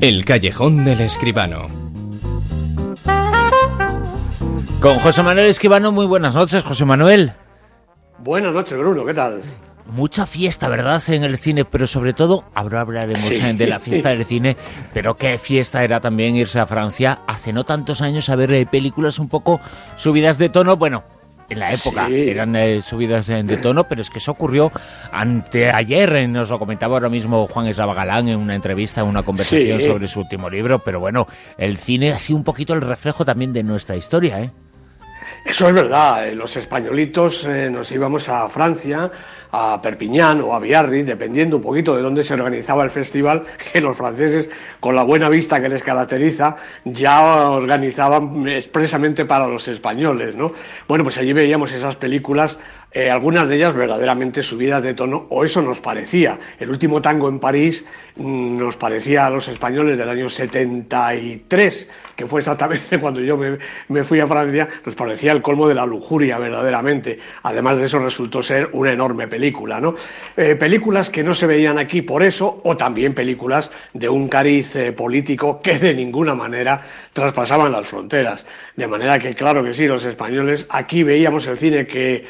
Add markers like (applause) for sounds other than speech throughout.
El callejón del escribano. Con José Manuel Escribano, muy buenas noches, José Manuel. Buenas noches, Bruno, ¿qué tal? Mucha fiesta, ¿verdad? En el cine, pero sobre todo, ahora hablaremos Sí. de la fiesta del cine, pero qué fiesta era también irse a Francia hace no tantos años a ver eh, películas un poco subidas de tono. Bueno, en la época Sí. eran eh, subidas de tono, pero es que eso ocurrió anteayer, eh, nos lo comentaba ahora mismo Juan Eslava Galán en una entrevista, en una conversación Sí. sobre su último libro, pero bueno, el cine ha sido un poquito el reflejo también de nuestra historia, ¿eh? Eso es verdad, eh, los españolitos eh, nos íbamos a Francia, a Perpiñán o a Biarritz, dependiendo un poquito de dónde se organizaba el festival, (laughs) que los franceses, con la buena vista que les caracteriza, ya organizaban expresamente para los españoles, ¿no? Bueno, pues allí veíamos esas películas, eh, algunas de ellas verdaderamente subidas de tono, o eso nos parecía. El último tango en París mm, nos parecía a los españoles del año 73, que fue exactamente (laughs) cuando yo me, fui a Francia, nos parecía el colmo de la lujuria verdaderamente. Además de eso resultó ser una enorme película, ¿no? Eh, películas que no se veían aquí por eso, o también películas de un cariz eh, político que de ninguna manera traspasaban las fronteras. De manera que, claro que sí, los españoles aquí veíamos el cine que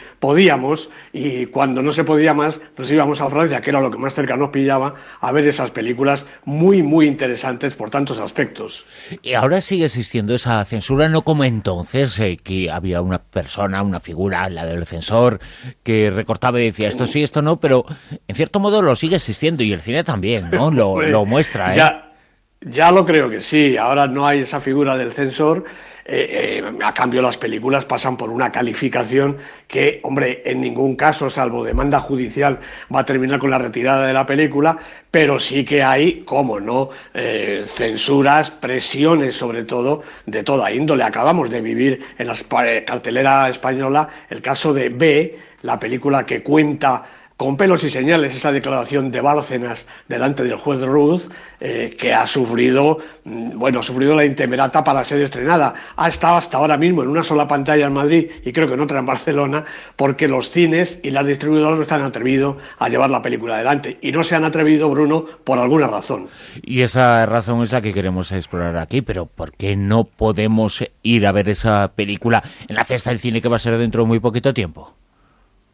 podíamos y cuando no se podía más nos íbamos a Francia, que era lo que más cerca nos pillaba, a ver esas películas muy, muy interesantes por tantos aspectos. Y ahora sigue existiendo esa censura, no como entonces, eh, que había una persona, una figura, la del censor, que recortaba y decía esto sí, esto no, pero en cierto modo lo sigue existiendo y el cine también, ¿no? Lo, (laughs) lo muestra, ¿eh? Ya, ya lo creo que sí. Ahora no hay esa figura del censor. Eh, eh, a cambio, las películas pasan por una calificación que, hombre, en ningún caso, salvo demanda judicial, va a terminar con la retirada de la película, pero sí que hay, como no, eh, censuras, presiones, sobre todo, de toda índole. Acabamos de vivir en la espa- cartelera española el caso de B, la película que cuenta con pelos y señales esa declaración de Bárcenas delante del juez Ruth, eh, que ha sufrido, mm, bueno, ha sufrido la intemerata para ser estrenada. Ha estado hasta ahora mismo en una sola pantalla en Madrid y creo que en otra en Barcelona, porque los cines y las distribuidoras no están atrevidos a llevar la película adelante. Y no se han atrevido, Bruno, por alguna razón. Y esa razón es la que queremos explorar aquí, pero ¿por qué no podemos ir a ver esa película en la fiesta del cine que va a ser dentro de muy poquito tiempo?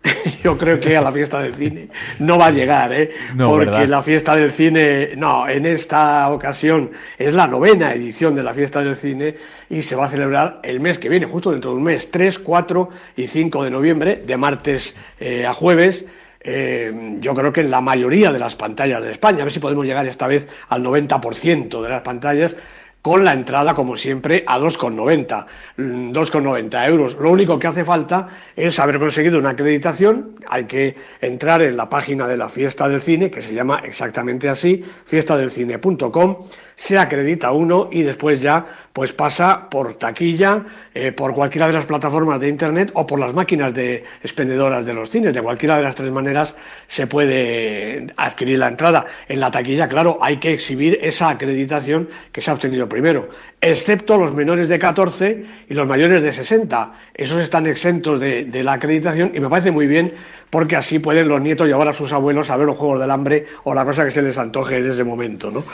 (laughs) Yo creo que a la fiesta del cine no va a llegar, ¿eh? No, Porque ¿verdad? la fiesta del cine, no, en esta ocasión es la novena edición de la fiesta del cine y se va a celebrar el mes que viene, justo dentro de un mes, 3, 4 y 5 de noviembre, de martes eh, a jueves. Eh, yo creo que en la mayoría de las pantallas de España, a ver si podemos llegar esta vez al 90% de las pantallas, con la entrada, como siempre, a 2,90. mm, 2,90 euros. Lo único que hace falta es haber conseguido una acreditación. Hay que entrar en la página de la Fiesta del Cine, que se llama exactamente así, fiestadelcine.com. Se acredita uno y después ya pues pasa por taquilla, eh, por cualquiera de las plataformas de Internet o por las máquinas de expendedoras de los cines. De cualquiera de las tres maneras se puede adquirir la entrada. En la taquilla, claro, hay que exhibir esa acreditación que se ha obtenido primero, excepto los menores de 14 y los mayores de 60. Esos están exentos de, de la acreditación y me parece muy bien porque así pueden los nietos llevar a sus abuelos a ver los Juegos del Hambre o la cosa que se les antoje en ese momento. ¿no?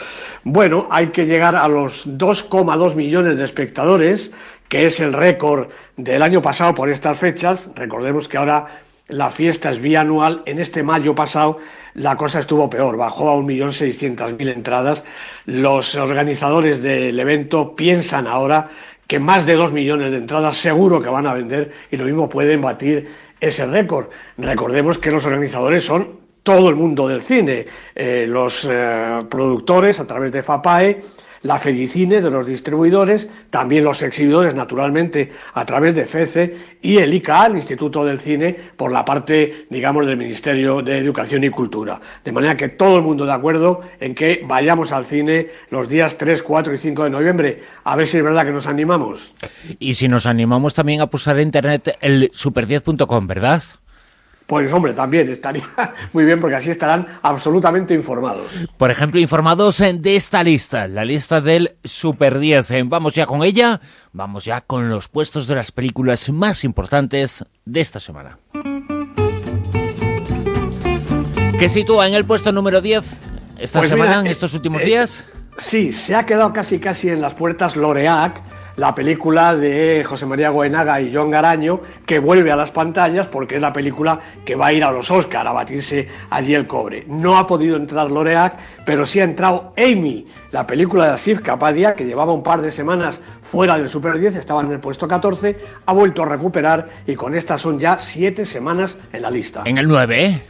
Bueno, hay que llegar a los 2,2 millones de espectadores, que es el récord del año pasado por estas fechas. Recordemos que ahora la fiesta es bianual. En este mayo pasado la cosa estuvo peor, bajó a 1.600.000 entradas. Los organizadores del evento piensan ahora que más de 2 millones de entradas seguro que van a vender y lo mismo pueden batir ese récord. Recordemos que los organizadores son todo el mundo del cine, eh, los eh, productores a través de FAPAE, la Felicine de los distribuidores, también los exhibidores, naturalmente, a través de FECE y el ICA, el Instituto del Cine, por la parte, digamos, del Ministerio de Educación y Cultura. De manera que todo el mundo de acuerdo en que vayamos al cine los días 3, 4 y 5 de noviembre. A ver si es verdad que nos animamos. Y si nos animamos también a pulsar en internet el super10.com, ¿verdad? Pues hombre, también estaría (laughs) muy bien porque así estarán absolutamente informados. Por ejemplo, informados eh, de esta lista, la lista del Super 10. Eh, Vamos ya con ella, vamos ya con los puestos de las películas más importantes de esta semana. ¿Qué sitúa en el puesto número 10 esta Pues semana, mira, en eh, estos últimos eh, días? Sí, se ha quedado casi casi en las puertas Loreac, la película de José María Goenaga y John Garaño, que vuelve a las pantallas porque es la película que va a ir a los Oscar a batirse allí el cobre. No ha podido entrar Loreac, pero sí ha entrado Amy, la película de Asif Kapadia, que llevaba un par de semanas fuera del Super 10, estaba en el puesto 14, ha vuelto a recuperar y con esta son ya siete semanas en la lista. En el 9, ¿eh?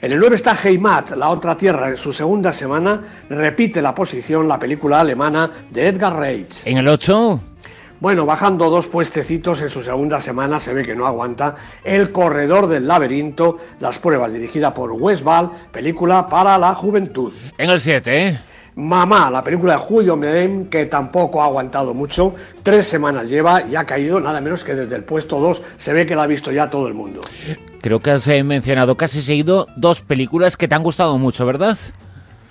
En el 9 está Heimat, La otra tierra. En su segunda semana repite la posición la película alemana de Edgar Reitz. En el 8. Bueno, bajando dos puestecitos en su segunda semana, se ve que no aguanta. El corredor del laberinto, las pruebas dirigida por Wes Ball, película para la juventud. En el 7, ¿eh? Mamá, la película de Julio Medem, que tampoco ha aguantado mucho, tres semanas lleva y ha caído nada menos que desde el puesto 2, se ve que la ha visto ya todo el mundo. Creo que has eh, mencionado casi seguido dos películas que te han gustado mucho, ¿verdad?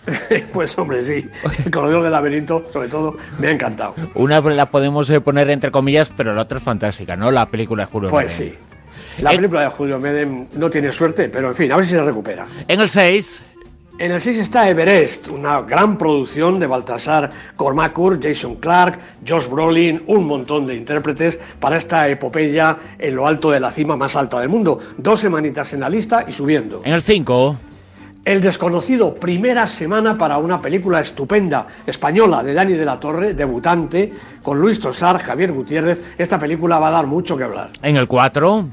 (laughs) pues hombre, sí. El corredor del laberinto, sobre todo, me ha encantado. Una la podemos eh, poner entre comillas, pero la otra es fantástica, ¿no? La película de Julio Pues Medem. sí. La película de Julio Medem no tiene suerte, pero en fin, a ver si se recupera. En el 6. En el 6 está Everest, una gran producción de Baltasar Cormacur, Jason Clark, Josh Brolin, un montón de intérpretes para esta epopeya en lo alto de la cima más alta del mundo. Dos semanitas en la lista y subiendo. En el 5. El desconocido, primera semana para una película estupenda española de Dani de la Torre, debutante, con Luis Tosar, Javier Gutiérrez. Esta película va a dar mucho que hablar. En el 4.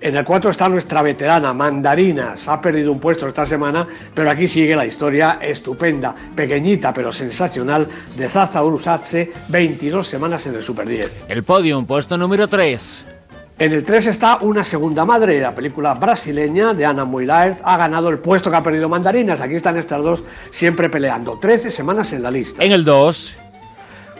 En el 4 está nuestra veterana, Mandarinas. Ha perdido un puesto esta semana, pero aquí sigue la historia estupenda, pequeñita pero sensacional, de Zaza Urusatse, 22 semanas en el Super 10. El podium, puesto número 3. En el 3 está Una segunda madre, la película brasileña de Ana Moulaert. Ha ganado el puesto que ha perdido Mandarinas. Aquí están estas dos siempre peleando. 13 semanas en la lista. En el 2.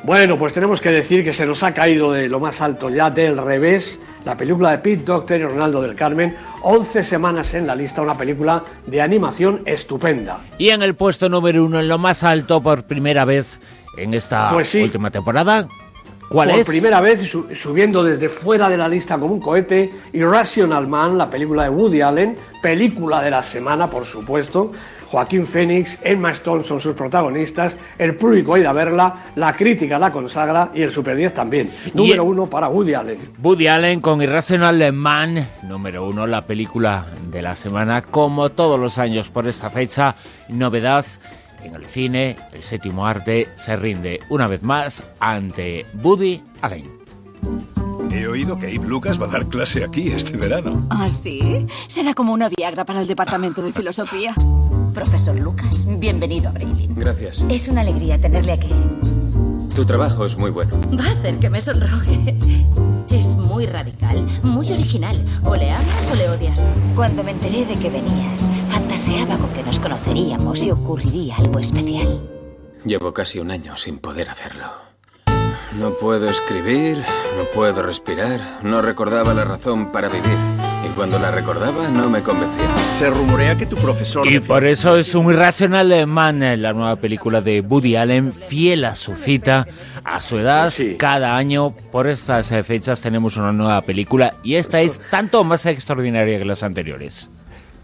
Bueno, pues tenemos que decir que se nos ha caído de lo más alto ya del revés la película de Pete Docter y Ronaldo del Carmen, 11 semanas en la lista, una película de animación estupenda. Y en el puesto número uno, en lo más alto por primera vez en esta Pues sí. última temporada, ¿cuál Por es? primera vez su- subiendo desde fuera de la lista como un cohete, Irrational Man, la película de Woody Allen, película de la semana, por supuesto. Joaquín Phoenix, Emma Stone son sus protagonistas, el público ha ido a verla, la crítica la consagra y el Super 10 también. Número uno para Woody Allen. Woody Allen con Irrational Man, número uno, la película de la semana, como todos los años por esta fecha, novedad en el cine, el séptimo arte se rinde una vez más ante Woody Allen. He oído que Abe Lucas va a dar clase aquí este verano. ¿Ah, sí? Será como una Viagra para el departamento de filosofía. (laughs) Profesor Lucas, bienvenido a Braylin. Gracias. Es una alegría tenerle aquí. Tu trabajo es muy bueno. Va a hacer que me sonroje. Es muy radical, muy original. O le amas o le odias. Cuando me enteré de que venías, fantaseaba con que nos conoceríamos y ocurriría algo especial. Llevo casi un año sin poder hacerlo. No puedo escribir, no puedo respirar, no recordaba la razón para vivir. Y cuando la recordaba, no me convencía. Se rumorea que tu profesor... Y por eso es un Irrational Man, eh, la nueva película de Woody Allen, fiel a su cita, a su edad. Sí. Cada año, por estas eh, fechas, tenemos una nueva película y esta es tanto más extraordinaria que las anteriores.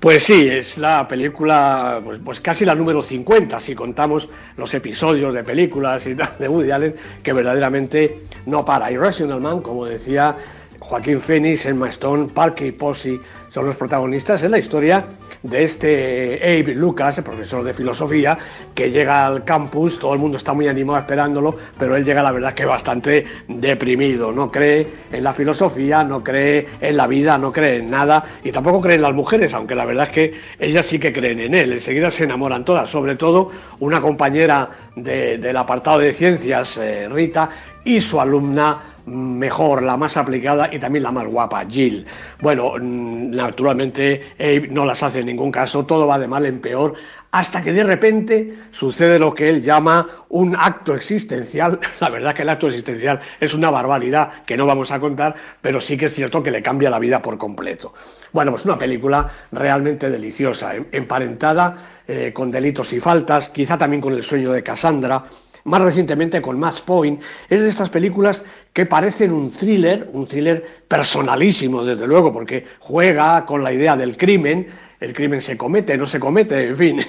Pues sí, es la película, pues, pues casi la número 50, si contamos los episodios de películas y tal de Woody Allen, que verdaderamente no para. Irrational Man, como decía Joaquín Phoenix, Emma Stone, Parker y Posey son los protagonistas. Es la historia de este Abe Lucas, el profesor de filosofía, que llega al campus, todo el mundo está muy animado esperándolo, pero él llega, la verdad, que bastante deprimido. No cree en la filosofía, no cree en la vida, no cree en nada y tampoco cree en las mujeres, aunque la verdad es que ellas sí que creen en él. Enseguida se enamoran todas, sobre todo una compañera de- del apartado de ciencias, eh, Rita, y su alumna mejor, la más aplicada y también la más guapa, Jill. Bueno, mm, naturalmente Abe no las hace en ningún caso, todo va de mal en peor, hasta que de repente sucede lo que él llama un acto existencial. (laughs) La verdad que el acto existencial es una barbaridad que no vamos a contar, pero sí que es cierto que le cambia la vida por completo. Bueno, pues una película realmente deliciosa, em- emparentada eh, con delitos y faltas, quizá también con el sueño de Cassandra, más recientemente con Match Point, es de estas películas que parecen un thriller, un thriller personalísimo, desde luego, porque juega con la idea del crimen, el crimen se comete, no se comete, en fin,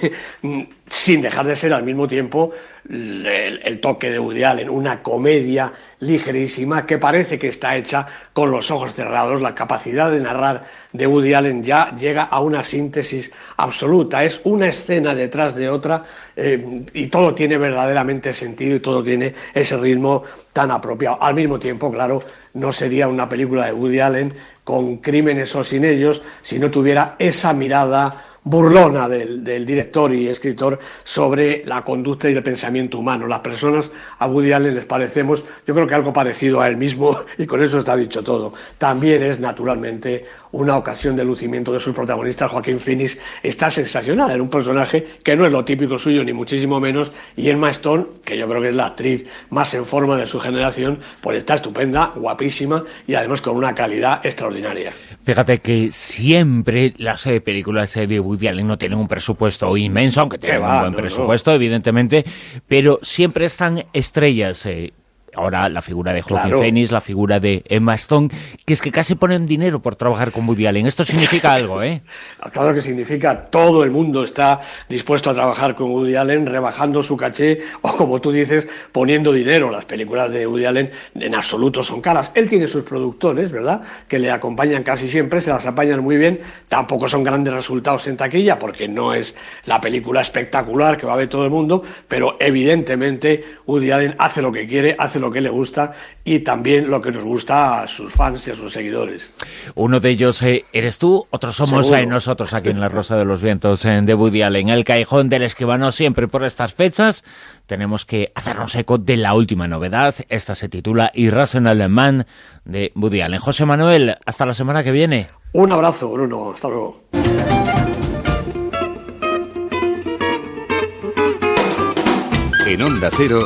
(laughs) sin dejar de ser al mismo tiempo el, toque de Woody Allen, una comedia ligerísima que parece que está hecha con los ojos cerrados. La capacidad de narrar de Woody Allen ya llega a una síntesis absoluta. Es una escena detrás de otra eh, y todo tiene verdaderamente sentido y todo tiene ese ritmo tan apropiado. Al mismo tiempo, claro, no sería una película de Woody Allen con crímenes o sin ellos si no tuviera esa mirada burlona del, director y escritor sobre la conducta y el pensamiento humano. Las personas a Woody les parecemos, yo creo que algo parecido a él mismo, (laughs) y con eso está dicho todo. También es naturalmente una ocasión de lucimiento de sus protagonistas. Joaquín Phoenix está sensacional, era un personaje que no es lo típico suyo, ni muchísimo menos, y Emma Stone, que yo creo que es la actriz más en forma de su generación, pues está estupenda, guapísima y además con una calidad extraordinaria. Fíjate que siempre las películas de Woody No tienen un presupuesto inmenso, aunque tienen va, un buen no, presupuesto, no. evidentemente, pero siempre están estrellas. Eh, ahora la figura de Joaquin Claro. Phoenix, la figura de Emma Stone, que es que casi ponen dinero por trabajar con Woody Allen. Esto significa algo, ¿eh? (laughs) Claro que significa todo el mundo está dispuesto a trabajar con Woody Allen, rebajando su caché o, como tú dices, poniendo dinero. Las películas de Woody Allen en absoluto son caras. Él tiene sus productores, ¿verdad? Que le acompañan casi siempre, se las apañan muy bien. Tampoco son grandes resultados en taquilla porque no es la película espectacular que va a ver todo el mundo, pero evidentemente Woody Allen hace lo que quiere, hace lo que le gusta y también lo que nos gusta a sus fans y a sus seguidores. Uno de ellos eh, eres tú, otros somos eh, nosotros aquí en La Rosa de los Vientos eh, de Woody Allen. El callejón del escribano siempre por estas fechas. Tenemos que hacernos eco de la última novedad. Esta se titula Irrational Man de Woody Allen. José Manuel, hasta la semana que viene. Un abrazo, Bruno. Hasta luego. En Onda Cero,